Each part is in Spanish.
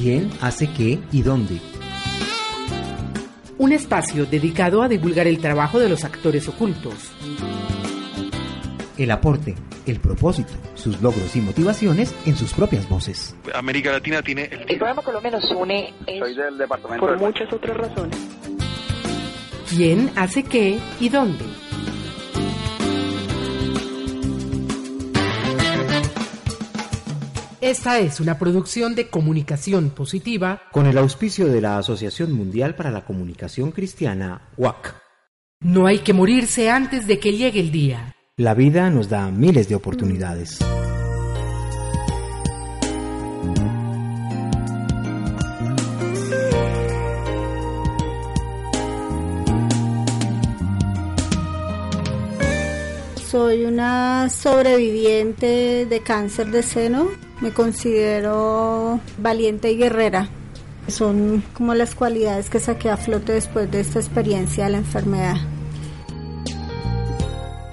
¿Quién hace qué y dónde? Un espacio dedicado a divulgar el trabajo de los actores ocultos. El aporte, el propósito, sus logros y motivaciones en sus propias voces. América Latina tiene el... El programa Colombia nos une Soy del departamento por de- muchas otras razones. ¿Quién hace qué y dónde? Esta es una producción de comunicación positiva. Con el auspicio de la Asociación Mundial para la Comunicación Cristiana, WAC. No hay que morirse antes de que llegue el día. La vida nos da miles de oportunidades. Soy una sobreviviente de cáncer de seno. Me considero valiente y guerrera. Son como las cualidades que saqué a flote después de esta experiencia de la enfermedad.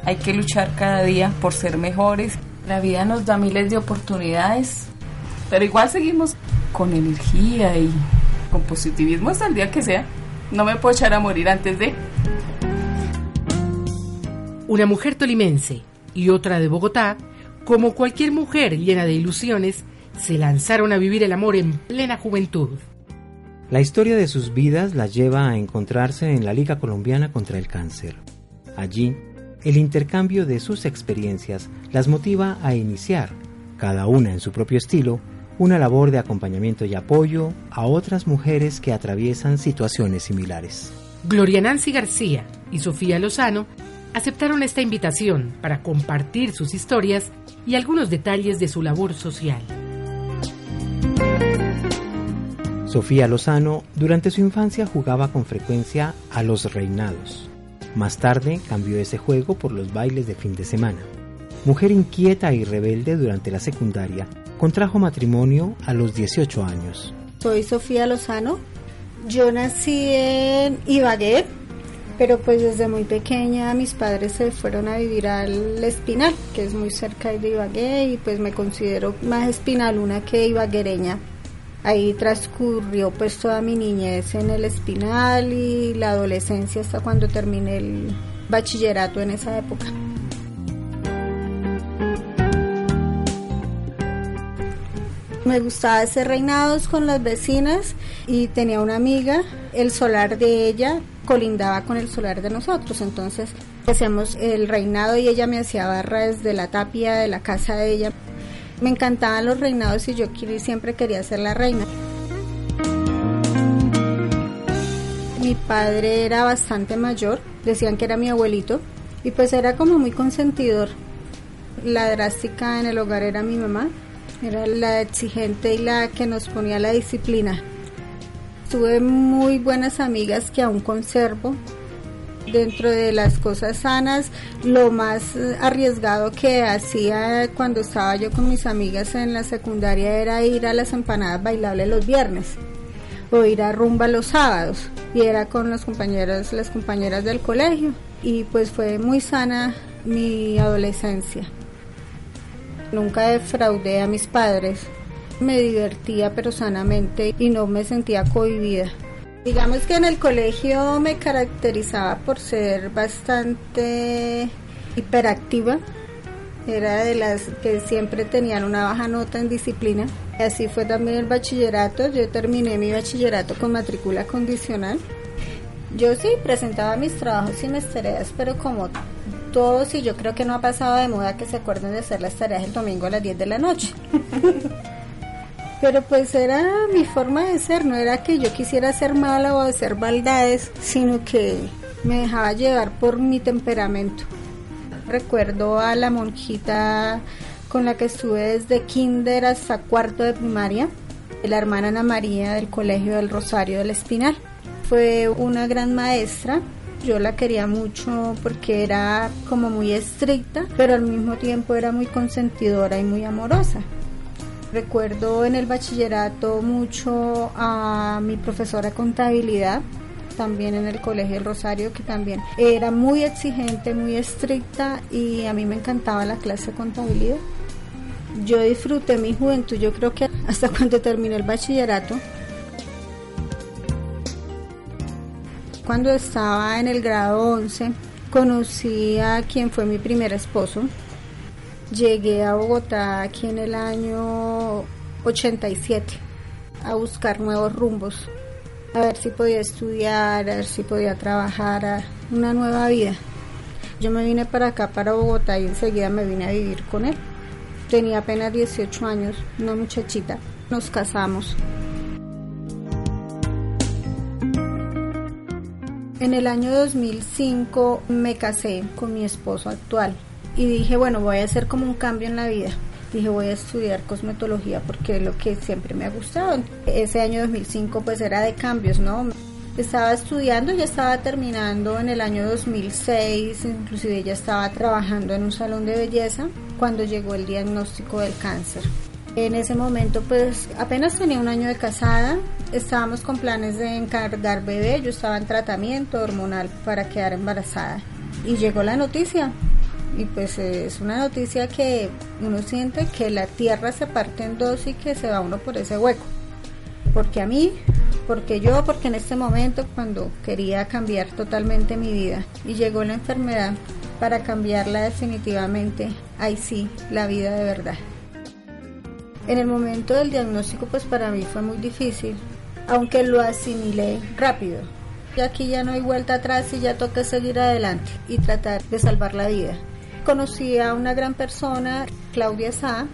Hay que luchar cada día por ser mejores. La vida nos da miles de oportunidades, pero igual seguimos con energía y con positivismo hasta el día que sea. No me puedo echar a morir antes de... Una mujer tolimense y otra de Bogotá, como cualquier mujer llena de ilusiones, se lanzaron a vivir el amor en plena juventud. La historia de sus vidas las lleva a encontrarse en la Liga Colombiana contra el Cáncer. Allí, el intercambio de sus experiencias las motiva a iniciar, cada una en su propio estilo, una labor de acompañamiento y apoyo a otras mujeres que atraviesan situaciones similares. Gloria Nancy García y Sofía Lozano aceptaron esta invitación para compartir sus historias y algunos detalles de su labor social. Sofía Lozano durante su infancia jugaba con frecuencia a los reinados. Más tarde cambió ese juego por los bailes de fin de semana. Mujer inquieta y rebelde durante la secundaria, contrajo matrimonio a los 18 años. Soy Sofía Lozano. Yo nací en Ibagué, pero pues desde muy pequeña mis padres se fueron a vivir al Espinal, que es muy cerca de Ibagué, y pues me considero más espinaluna que ibaguereña. Ahí transcurrió pues toda mi niñez en el Espinal y la adolescencia hasta cuando terminé el bachillerato en esa época. Me gustaba hacer reinados con las vecinas y tenía una amiga, el solar de ella colindaba con el solar de nosotros, entonces hacíamos el reinado y ella me hacía barra desde la tapia de la casa de ella. Me encantaban los reinados y yo siempre quería ser la reina. Mi padre era bastante mayor, decían que era mi abuelito y pues era como muy consentidor. La drástica en el hogar era mi mamá, era la exigente y la que nos ponía la disciplina. Tuve muy buenas amigas que aún conservo. Dentro de las cosas sanas, lo más eh, arriesgado que hacía cuando estaba yo con mis amigas en la secundaria era ir a las empanadas bailables los viernes o ir a rumba los sábados y era con los compañeros, las compañeras del colegio y pues fue muy sana mi adolescencia. Nunca defraudé a mis padres. Me divertía pero sanamente y no me sentía cohibida. Digamos que en el colegio me caracterizaba por ser bastante hiperactiva. Era de las que siempre tenían una baja nota en disciplina. Así fue también el bachillerato. Yo terminé mi bachillerato con matrícula condicional. Yo sí presentaba mis trabajos y mis tareas, pero como todos, y yo creo que no ha pasado de moda que se acuerden de hacer las tareas el domingo a las 10 de la noche. Pero pues era mi forma de ser, no era que yo quisiera ser mala o hacer maldades, sino que me dejaba llevar por mi temperamento. Recuerdo a la monjita con la que estuve desde kinder hasta cuarto de primaria, la hermana Ana María del Colegio del Rosario del Espinal. Fue una gran maestra, yo la quería mucho porque era como muy estricta, pero al mismo tiempo era muy consentidora y muy amorosa. Recuerdo en el bachillerato mucho a mi profesora de contabilidad, también en el Colegio del Rosario, que también era muy exigente, muy estricta y a mí me encantaba la clase de contabilidad. Yo disfruté mi juventud, yo creo que hasta cuando terminé el bachillerato. Cuando estaba en el grado 11, conocí a quien fue mi primer esposo. Llegué a Bogotá aquí en el año 87 a buscar nuevos rumbos, a ver si podía estudiar, a ver si podía trabajar, a una nueva vida. Yo me vine para acá, para Bogotá, y enseguida me vine a vivir con él. Tenía apenas 18 años, una muchachita. Nos casamos. En el año 2005 me casé con mi esposo actual y dije, bueno, voy a hacer como un cambio en la vida. Dije, voy a estudiar cosmetología porque es lo que siempre me ha gustado. Ese año 2005 pues era de cambios, ¿no? Estaba estudiando, ya estaba terminando en el año 2006, inclusive ya estaba trabajando en un salón de belleza cuando llegó el diagnóstico del cáncer. En ese momento pues apenas tenía un año de casada, estábamos con planes de encargar bebé, yo estaba en tratamiento hormonal para quedar embarazada y llegó la noticia y pues es una noticia que uno siente que la tierra se parte en dos y que se va uno por ese hueco. Porque a mí, porque yo, porque en este momento cuando quería cambiar totalmente mi vida y llegó la enfermedad para cambiarla definitivamente, ahí sí, la vida de verdad. En el momento del diagnóstico pues para mí fue muy difícil, aunque lo asimilé rápido. Y aquí ya no hay vuelta atrás y ya toca seguir adelante y tratar de salvar la vida. Conocí a una gran persona, Claudia Sá,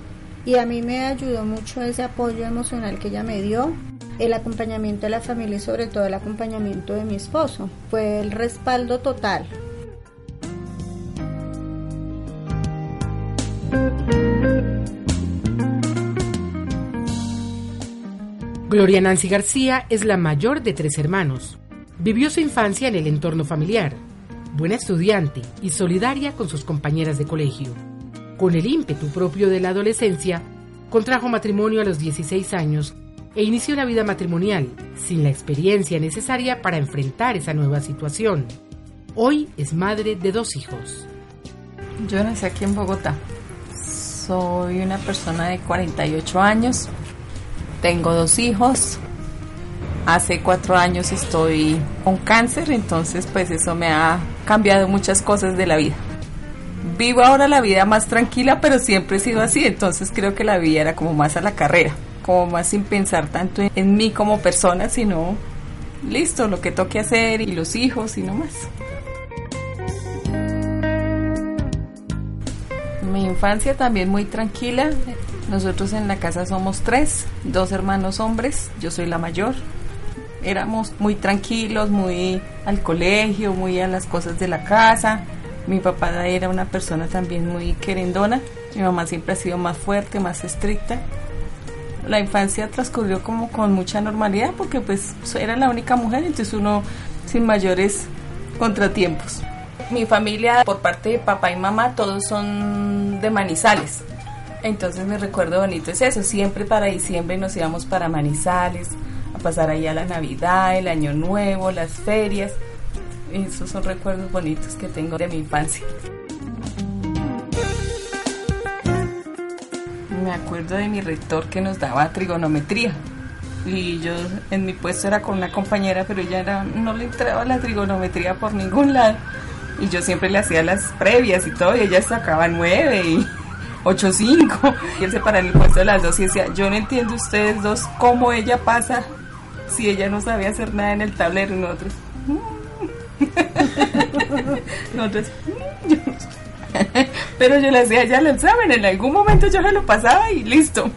y a mí me ayudó mucho ese apoyo emocional que ella me dio, el acompañamiento de la familia y sobre todo el acompañamiento de mi esposo. Fue el respaldo total. Gloria Nancy García es la mayor de tres hermanos. Vivió su infancia en el entorno familiar, buena estudiante y solidaria con sus compañeras de colegio. Con el ímpetu propio de la adolescencia, contrajo matrimonio a los 16 años e inició la vida matrimonial sin la experiencia necesaria para enfrentar esa nueva situación. Hoy es madre de dos hijos. Yo nací aquí en Bogotá. Soy una persona de 48 años, tengo dos hijos. Hace cuatro años estoy con cáncer, entonces pues eso me ha cambiado muchas cosas de la vida. Vivo ahora la vida más tranquila, pero siempre he sido así, entonces creo que la vida era como más a la carrera, como más sin pensar tanto en, mí como persona, sino listo, lo que toque hacer y los hijos y no más. Mi infancia también muy tranquila. Nosotros en la casa somos tres, dos hermanos hombres, yo soy la mayor. Éramos muy tranquilos, muy al colegio, muy a las cosas de la casa. Mi papá era una persona también muy querendona. Mi mamá siempre ha sido más fuerte, más estricta. La infancia transcurrió como con mucha normalidad porque pues era la única mujer, entonces uno sin mayores contratiempos. Mi familia por parte de papá y mamá todos son de Manizales. Entonces mi recuerdo bonito es eso, siempre para diciembre nos íbamos para Manizales, pasar ahí a la Navidad, el Año Nuevo, las ferias. Esos son recuerdos bonitos que tengo de mi infancia. Me acuerdo de mi rector que nos daba trigonometría. Y yo en mi puesto era con una compañera, pero ella era, no le entraba la trigonometría por ningún lado. Y yo siempre le hacía las previas y todo, y ella sacaba nueve y 8-5. Y él se para en el puesto de las dos y decía, yo no entiendo ustedes dos cómo ella pasa si ella no sabía hacer nada en el tablero nosotros. nosotros yo no sé. Pero yo le hacía ya el examen, en algún momento yo se lo pasaba y listo.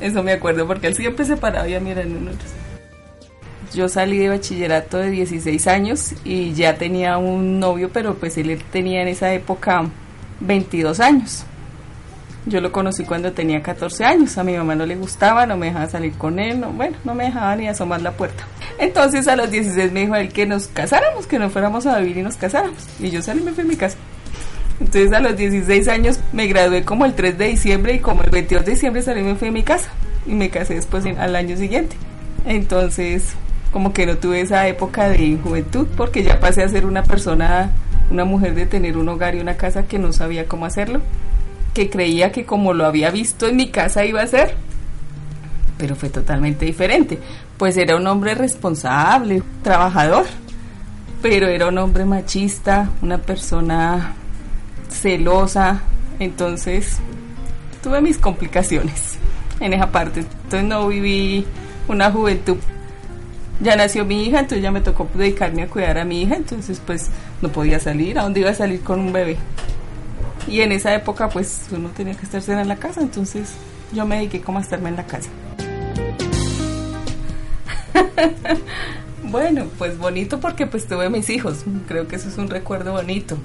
Eso me acuerdo porque él siempre se paraba y a mirar en nosotros. Yo salí de bachillerato de 16 años y ya tenía un novio, pero pues él tenía en esa época 22 años. Yo lo conocí cuando tenía 14 años. A mi mamá no le gustaba, no me dejaba salir con él. No, bueno, no me dejaba ni asomar la puerta. Entonces a los 16 me dijo él que nos casáramos, que nos fuéramos a vivir y nos casáramos. Y yo salí y me fui a mi casa. Entonces a los 16 años me gradué como el 3 de diciembre y como el 22 de diciembre salí y me fui a mi casa. Y me casé después al año siguiente. Entonces como que no tuve esa época de juventud porque ya pasé a ser una persona, una mujer de tener un hogar y una casa que no sabía cómo hacerlo que creía que como lo había visto en mi casa iba a ser, pero fue totalmente diferente. Pues era un hombre responsable, trabajador, pero era un hombre machista, una persona celosa, entonces tuve mis complicaciones en esa parte. Entonces no viví una juventud. Ya nació mi hija, entonces ya me tocó dedicarme a cuidar a mi hija, entonces pues no podía salir. ¿A dónde iba a salir con un bebé? Y en esa época pues uno tenía que estarse en la casa, entonces yo me dediqué como a estarme en la casa. bueno, pues bonito porque pues tuve mis hijos. Creo que eso es un recuerdo bonito.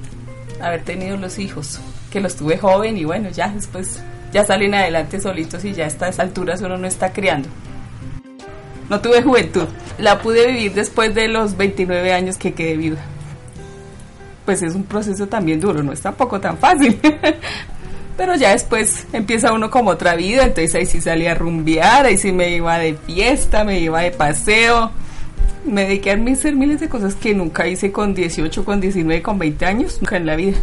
Haber tenido los hijos. Que los tuve joven y bueno, ya después ya salen adelante solitos y ya a estas alturas uno no está criando. No tuve juventud. La pude vivir después de los 29 años que quedé viuda. Pues es un proceso también duro, no es tampoco tan fácil. Pero ya después empieza uno como otra vida, entonces ahí sí salía a rumbear, ahí sí me iba de fiesta, me iba de paseo. Me dediqué a hacer miles de cosas que nunca hice con 18, con 19, con 20 años, nunca en la vida.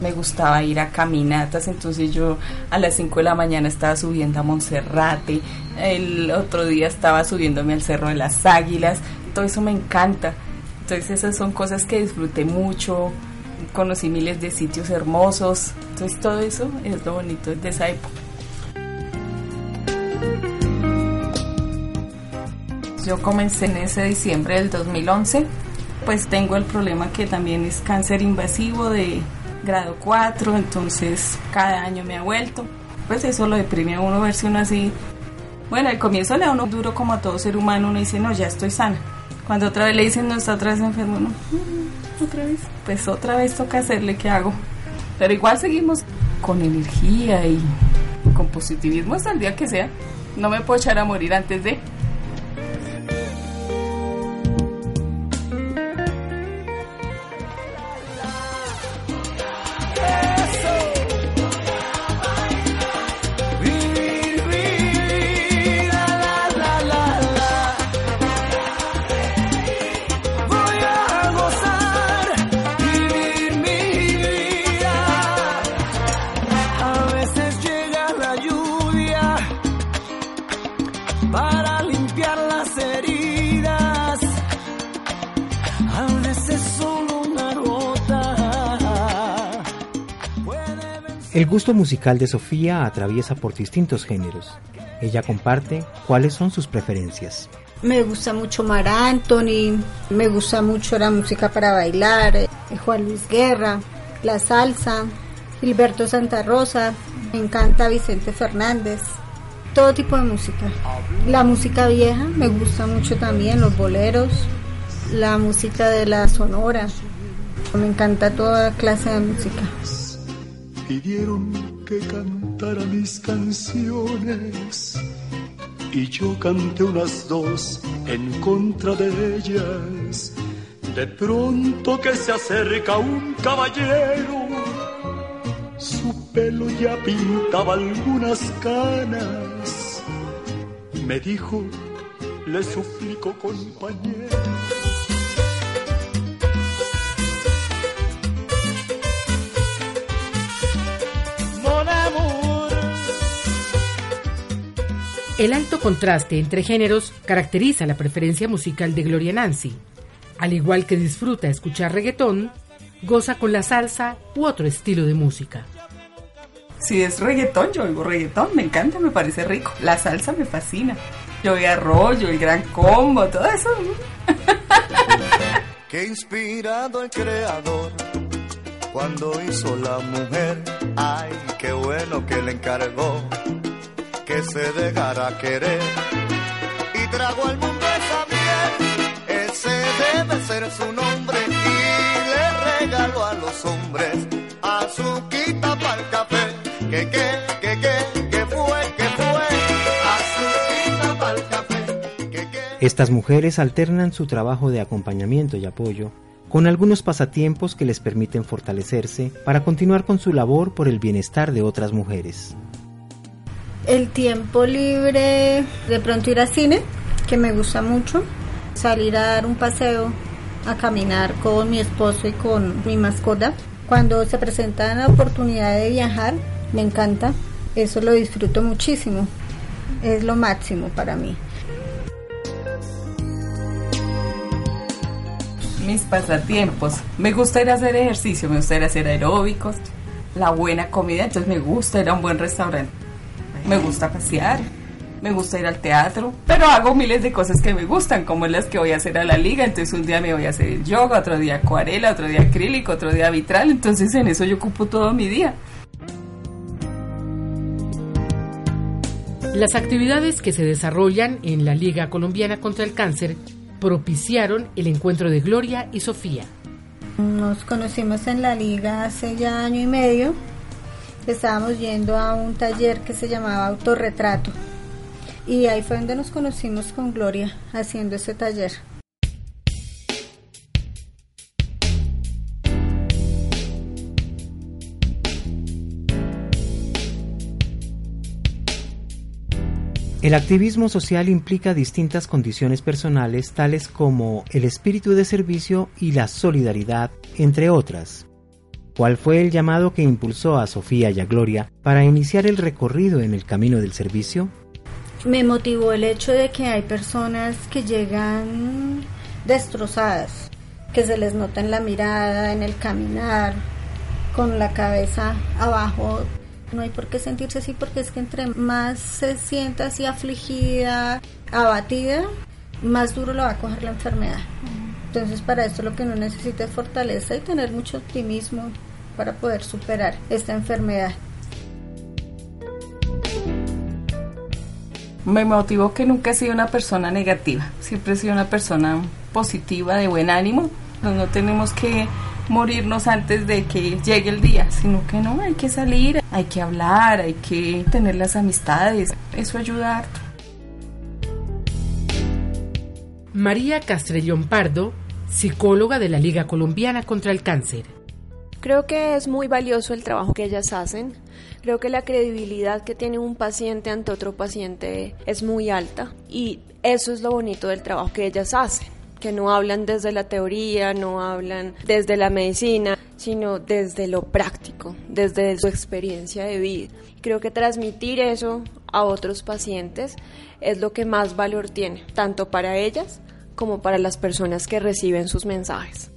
Me gustaba ir a caminatas, entonces yo a las 5 de la mañana estaba subiendo a Monserrate, el otro día estaba subiéndome al Cerro de las Águilas, todo eso me encanta. Entonces esas son cosas que disfruté mucho, conocí miles de sitios hermosos, entonces todo eso es lo bonito de esa época. Yo comencé en ese diciembre del 2011, pues tengo el problema que también es cáncer invasivo de grado 4, entonces cada año me ha vuelto. Pues eso lo deprime a uno verse uno así. Bueno, al comienzo le da uno duro como a todo ser humano, uno dice, no, ya estoy sana. Cuando otra vez le dicen, no, está otra vez enfermo, no, mm, otra vez. Pues otra vez toca hacerle, ¿qué hago? Pero igual seguimos con energía y con positivismo hasta el día que sea. No me puedo echar a morir antes de... El gusto musical de Sofía atraviesa por distintos géneros. Ella comparte cuáles son sus preferencias. Me gusta mucho Mar Anthony, me gusta mucho la música para bailar, eh, Juan Luis Guerra, la salsa, Gilberto Santa Rosa, me encanta Vicente Fernández, todo tipo de música. La música vieja me gusta mucho también, los boleros, la música de la sonora, me encanta toda clase de música pidieron que cantara mis canciones y yo canté unas dos en contra de ellas. De pronto que se acerca un caballero, su pelo ya pintaba algunas canas. Me dijo, le suplico compañero El alto contraste entre géneros caracteriza la preferencia musical de Gloria Nancy. Al igual que disfruta escuchar reggaetón, goza con la salsa u otro estilo de música. Si es reggaetón, yo oigo reggaetón, me encanta, me parece rico. La salsa me fascina. Yo oigo arroyo, el gran combo, todo eso. Qué inspirado el creador cuando hizo la mujer. Ay, qué bueno que le encargó que se dejara querer y trago al mundo esa miel. Ese debe ser su nombre y le regalo a los hombres azuquita para el café. Estas mujeres alternan su trabajo de acompañamiento y apoyo con algunos pasatiempos que les permiten fortalecerse para continuar con su labor por el bienestar de otras mujeres. El tiempo libre, de pronto ir al cine, que me gusta mucho, salir a dar un paseo, a caminar con mi esposo y con mi mascota. Cuando se presenta la oportunidad de viajar, me encanta, eso lo disfruto muchísimo, es lo máximo para mí. Mis pasatiempos, me gusta ir a hacer ejercicio, me gusta ir a hacer aeróbicos, la buena comida, entonces me gusta ir a un buen restaurante, me gusta pasear, me gusta ir al teatro, pero hago miles de cosas que me gustan, como las que voy a hacer a la liga, entonces un día me voy a hacer el yoga, otro día acuarela, otro día acrílico, otro día vitral, entonces en eso yo ocupo todo mi día. Las actividades que se desarrollan en la Liga Colombiana contra el Cáncer propiciaron el encuentro de Gloria y Sofía. Nos conocimos en la liga hace ya año y medio. Estábamos yendo a un taller que se llamaba Autorretrato. Y ahí fue donde nos conocimos con Gloria haciendo ese taller. El activismo social implica distintas condiciones personales tales como el espíritu de servicio y la solidaridad, entre otras. ¿Cuál fue el llamado que impulsó a Sofía y a Gloria para iniciar el recorrido en el camino del servicio? Me motivó el hecho de que hay personas que llegan destrozadas, que se les nota en la mirada, en el caminar, con la cabeza abajo no hay por qué sentirse así porque es que entre más se sienta así afligida, abatida, más duro lo va a coger la enfermedad. Entonces para esto lo que uno necesita es fortaleza y tener mucho optimismo para poder superar esta enfermedad. Me motivó que nunca he sido una persona negativa, siempre he sido una persona positiva, de buen ánimo. No tenemos que morirnos antes de que llegue el día, sino que no, hay que salir, hay que hablar, hay que tener las amistades, eso ayuda María Castrellón Pardo, psicóloga de la Liga Colombiana contra el Cáncer. Creo que es muy valioso el trabajo que ellas hacen. Creo que la credibilidad que tiene un paciente ante otro paciente es muy alta y eso es lo bonito del trabajo que ellas hacen que no hablan desde la teoría, no hablan desde la medicina, sino desde lo práctico, desde su experiencia de vida. Creo que transmitir eso a otros pacientes es lo que más valor tiene, tanto para ellas como para las personas que reciben sus mensajes.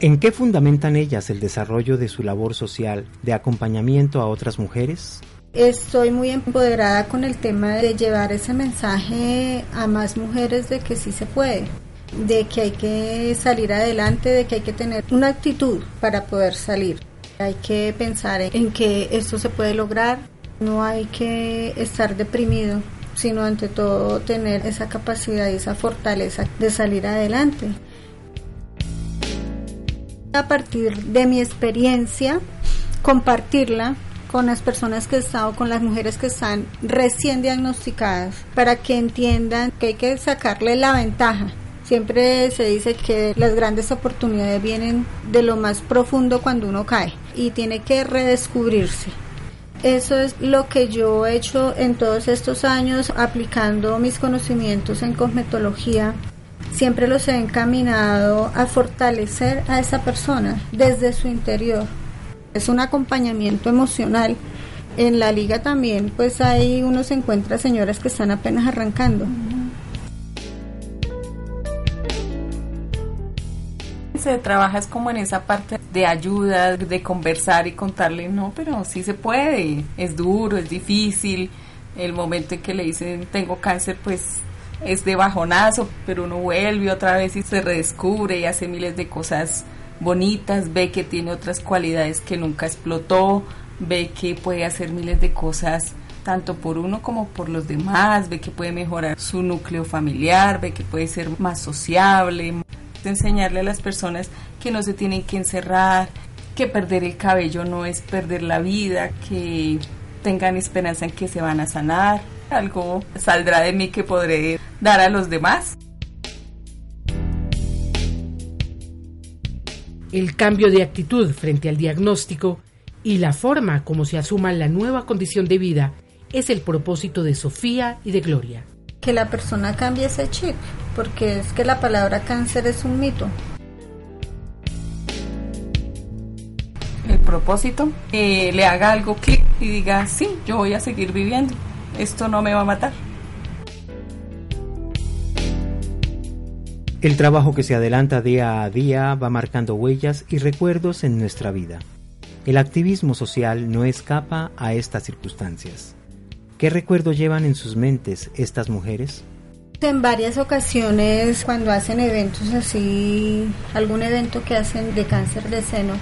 ¿En qué fundamentan ellas el desarrollo de su labor social de acompañamiento a otras mujeres? Estoy muy empoderada con el tema de llevar ese mensaje a más mujeres de que sí se puede, de que hay que salir adelante, de que hay que tener una actitud para poder salir. Hay que pensar en que esto se puede lograr, no hay que estar deprimido, sino ante todo tener esa capacidad y esa fortaleza de salir adelante. A partir de mi experiencia, compartirla con las personas que están o con las mujeres que están recién diagnosticadas para que entiendan que hay que sacarle la ventaja. Siempre se dice que las grandes oportunidades vienen de lo más profundo cuando uno cae y tiene que redescubrirse. Eso es lo que yo he hecho en todos estos años aplicando mis conocimientos en cosmetología. Siempre los he encaminado a fortalecer a esa persona desde su interior es un acompañamiento emocional. En la liga también, pues ahí uno se encuentra señoras que están apenas arrancando. Se trabaja es como en esa parte de ayuda, de conversar y contarle, no, pero sí se puede, es duro, es difícil. El momento en que le dicen tengo cáncer, pues es de bajonazo, pero uno vuelve otra vez y se redescubre y hace miles de cosas bonitas, ve que tiene otras cualidades que nunca explotó, ve que puede hacer miles de cosas tanto por uno como por los demás, ve que puede mejorar su núcleo familiar, ve que puede ser más sociable, enseñarle a las personas que no se tienen que encerrar, que perder el cabello no es perder la vida, que tengan esperanza en que se van a sanar, algo saldrá de mí que podré dar a los demás. el cambio de actitud frente al diagnóstico y la forma como se asuma la nueva condición de vida es el propósito de Sofía y de Gloria. Que la persona cambie ese chip, porque es que la palabra cáncer es un mito. propósito, que le haga algo clic y diga, sí, yo voy a seguir viviendo, esto no me va a matar. El trabajo que se adelanta día a día va marcando huellas y recuerdos en nuestra vida. El activismo social no escapa a estas circunstancias. ¿Qué recuerdo llevan en sus mentes estas mujeres? En varias ocasiones cuando hacen eventos así, algún evento que hacen de cáncer de seno,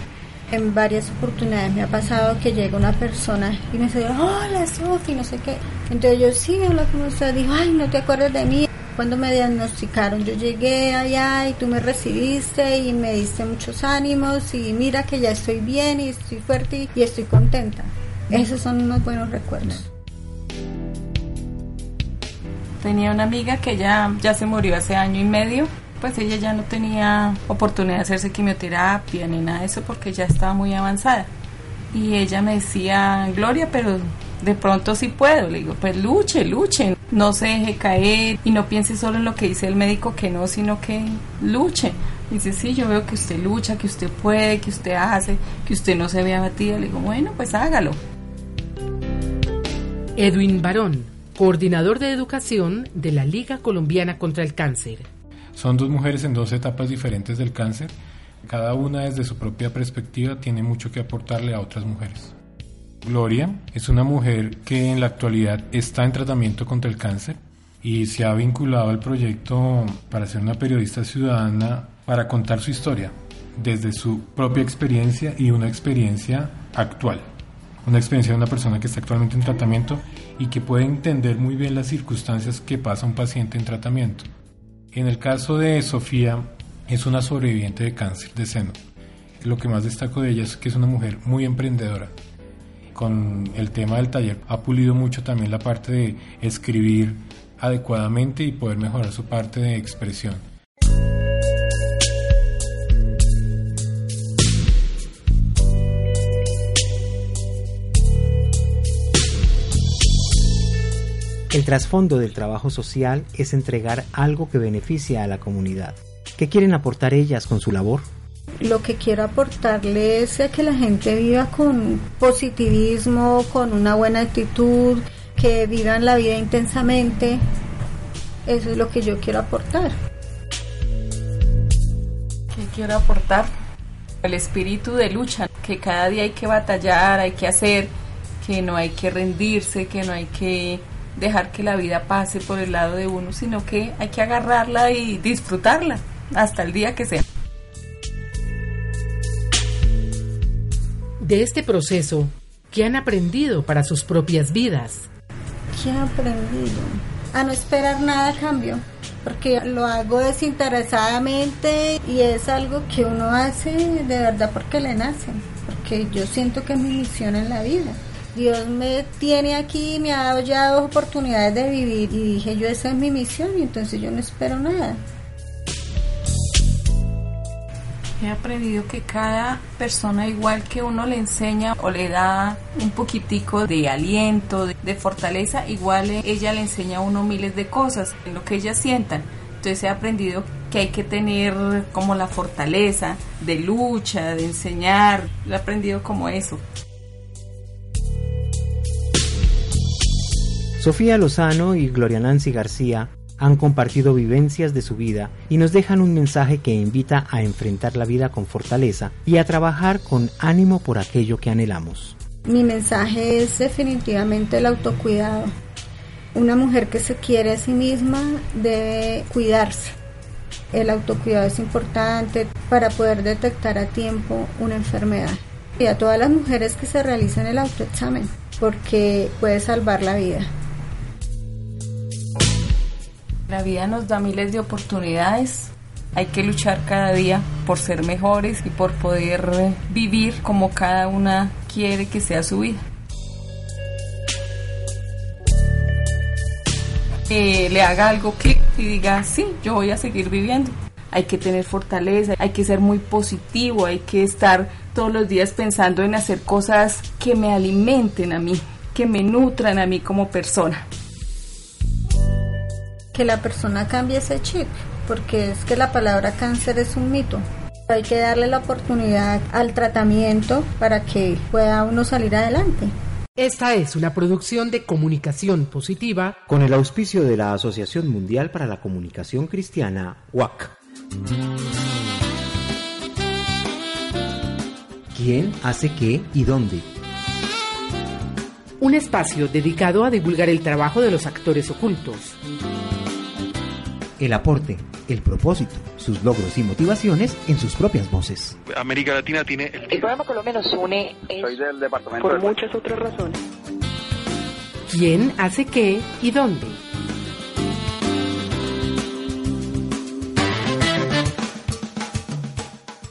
en varias oportunidades me ha pasado que llega una persona y me dice, hola Sofi, no sé qué. Entonces yo sí, hola, ¿cómo estás? Digo, ay, no te acuerdas de mí. Cuando me diagnosticaron, yo llegué allá y tú me recibiste y me diste muchos ánimos y mira que ya estoy bien y estoy fuerte y estoy contenta. Esos son unos buenos recuerdos. Tenía una amiga que ya, ya se murió hace año y medio, pues ella ya no tenía oportunidad de hacerse quimioterapia ni nada de eso porque ya estaba muy avanzada. Y ella me decía, Gloria, pero de pronto sí puedo. Le digo, pues luche, luche, no se deje caer y no piense solo en lo que dice el médico que no, sino que luche. Dice, sí, yo veo que usted lucha, que usted puede, que usted hace, que usted no se ve abatida. Le digo, bueno, pues hágalo. Edwin Barón, coordinador de educación de la Liga Colombiana contra el Cáncer. Son dos mujeres en dos etapas diferentes del cáncer. Cada una desde su propia perspectiva tiene mucho que aportarle a otras mujeres. Gloria es una mujer que en la actualidad está en tratamiento contra el cáncer y se ha vinculado al proyecto para ser una periodista ciudadana para contar su historia desde su propia experiencia y una experiencia actual. Una experiencia de una persona que está actualmente en tratamiento y que puede entender muy bien las circunstancias que pasa un paciente en tratamiento. En el caso de Sofía, es una sobreviviente de cáncer de seno. Lo que más destaco de ella es que es una mujer muy emprendedora, con el tema del taller ha pulido mucho también la parte de escribir adecuadamente y poder mejorar su parte de expresión. El trasfondo del trabajo social es entregar algo que beneficia a la comunidad. ¿Qué quieren aportar ellas con su labor? lo que quiero aportarle es que la gente viva con positivismo, con una buena actitud, que vivan la vida intensamente. Eso es lo que yo quiero aportar. ¿Qué quiero aportar? El espíritu de lucha, que cada día hay que batallar, hay que hacer, que no hay que rendirse, que no hay que dejar que la vida pase por el lado de uno, sino que hay que agarrarla y disfrutarla hasta el día que sea. de este proceso, ¿qué han aprendido para sus propias vidas? ¿Qué he aprendido? A no esperar nada a cambio, porque lo hago desinteresadamente y es algo que uno hace de verdad porque le nace, porque yo siento que es mi misión en la vida. Dios me tiene aquí, me ha dado ya dos oportunidades de vivir y dije yo esa es mi misión y entonces yo no espero nada. He aprendido que cada persona igual que uno le enseña o le da un poquitico de aliento, de, fortaleza, igual ella le enseña a uno miles de cosas en lo que ellas sientan. Entonces he aprendido que hay que tener como la fortaleza de lucha, de enseñar. He aprendido como eso. Sofía Lozano y Gloria Nancy García han compartido vivencias de su vida y nos dejan un mensaje que invita a enfrentar la vida con fortaleza y a trabajar con ánimo por aquello que anhelamos. Mi mensaje es definitivamente el autocuidado. Una mujer que se quiere a sí misma debe cuidarse. El autocuidado es importante para poder detectar a tiempo una enfermedad. Y a todas las mujeres que se realicen el autoexamen, porque puede salvar la vida. La vida nos da miles de oportunidades. Hay que luchar cada día por ser mejores y por poder vivir como cada una quiere que sea su vida. Que le haga algo clic y diga, sí, yo voy a seguir viviendo. Hay que tener fortaleza, hay que ser muy positivo, hay que estar todos los días pensando en hacer cosas que me alimenten a mí, que me nutran a mí como persona que la persona cambie ese chip, porque es que la palabra cáncer es un mito. Hay que darle la oportunidad al tratamiento para que pueda uno salir adelante. Esta es una producción de comunicación positiva con el auspicio de la Asociación Mundial para la Comunicación Cristiana, WAC. ¿Quién hace qué y dónde? Un espacio dedicado a divulgar el trabajo de los actores ocultos. El aporte, el propósito, sus logros y motivaciones en sus propias voces. América Latina tiene el... El programa Colombia nos une Soy del departamento por muchas otras razones. ¿Quién hace qué y dónde?